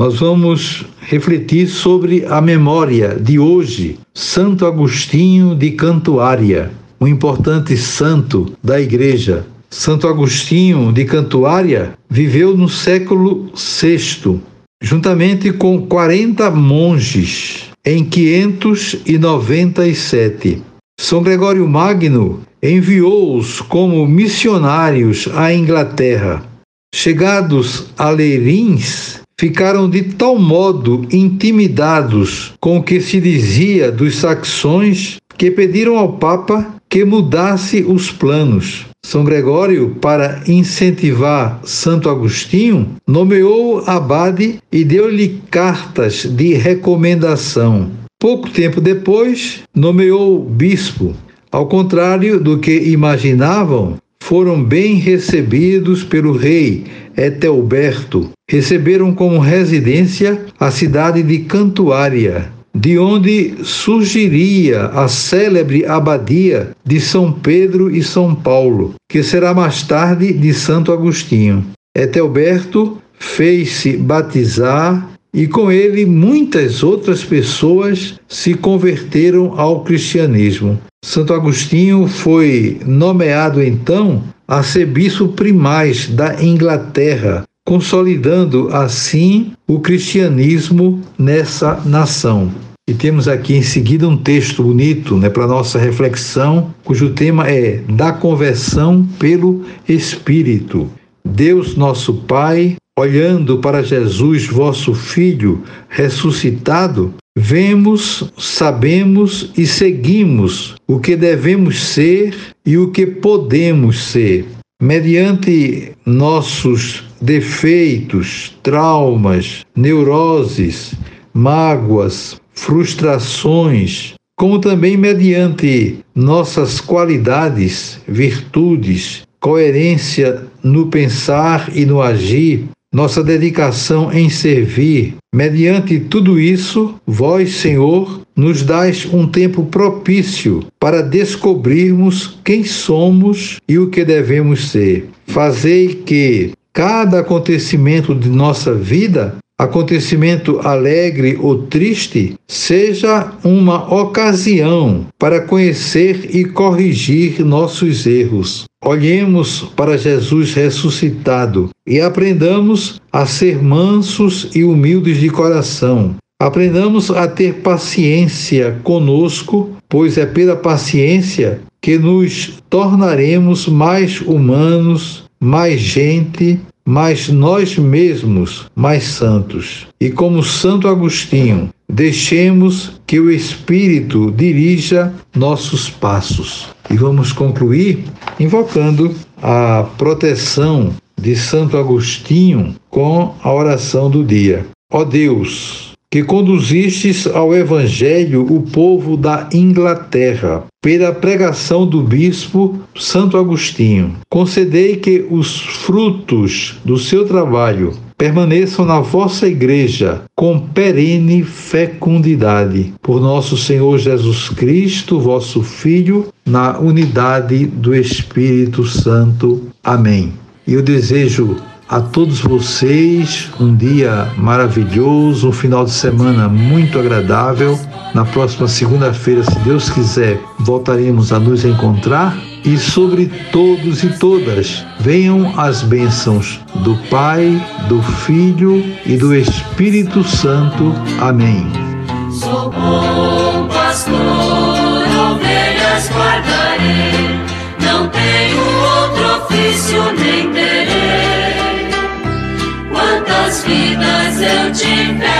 nós vamos refletir sobre a memória de hoje, Santo Agostinho de Cantuária, um importante santo da Igreja. Santo Agostinho de Cantuária viveu no século VI, juntamente com 40 monges, em 597. São Gregório Magno enviou-os como missionários à Inglaterra. Chegados a Leirins, ficaram de tal modo intimidados com o que se dizia dos saxões que pediram ao Papa que mudasse os planos. São Gregório, para incentivar Santo Agostinho, nomeou abade e deu-lhe cartas de recomendação. Pouco tempo depois, nomeou bispo. Ao contrário do que imaginavam, foram bem recebidos pelo rei Etelberto. Receberam como residência a cidade de Cantuária, de onde surgiria a célebre abadia de São Pedro e São Paulo, que será mais tarde de Santo Agostinho. Etelberto fez-se batizar e com ele muitas outras pessoas se converteram ao cristianismo. Santo Agostinho foi nomeado então arcebispo primaz da Inglaterra, consolidando assim o cristianismo nessa nação. E temos aqui em seguida um texto bonito né, para nossa reflexão, cujo tema é Da conversão pelo Espírito. Deus, nosso Pai, olhando para Jesus, vosso Filho ressuscitado, vemos, sabemos e seguimos o que devemos ser e o que podemos ser. Mediante nossos defeitos, traumas, neuroses, mágoas, frustrações, como também mediante nossas qualidades, virtudes, coerência no pensar e no agir, nossa dedicação em servir. Mediante tudo isso, vós, Senhor, nos dais um tempo propício para descobrirmos quem somos e o que devemos ser. Fazei que cada acontecimento de nossa vida acontecimento alegre ou triste, seja uma ocasião para conhecer e corrigir nossos erros. Olhemos para Jesus ressuscitado e aprendamos a ser mansos e humildes de coração. Aprendamos a ter paciência conosco, pois é pela paciência que nos tornaremos mais humanos, mais gente, mas nós mesmos mais santos. E como Santo Agostinho, deixemos que o Espírito dirija nossos passos. E vamos concluir invocando a proteção de Santo Agostinho com a oração do dia. Ó Deus, que conduzistes ao Evangelho o povo da Inglaterra, pela pregação do bispo Santo Agostinho. Concedei que os frutos do seu trabalho permaneçam na vossa igreja com perene fecundidade. Por nosso Senhor Jesus Cristo, vosso Filho, na unidade do Espírito Santo. Amém. E eu desejo a todos vocês um dia maravilhoso, um final de semana muito agradável. Na próxima segunda-feira, se Deus quiser, voltaremos a nos encontrar. E sobre todos e todas, venham as bênçãos do Pai, do Filho e do Espírito Santo. Amém. Sou bom pastor, ovelhas guardarei, não tenho outro ofício nem terei eu tiver.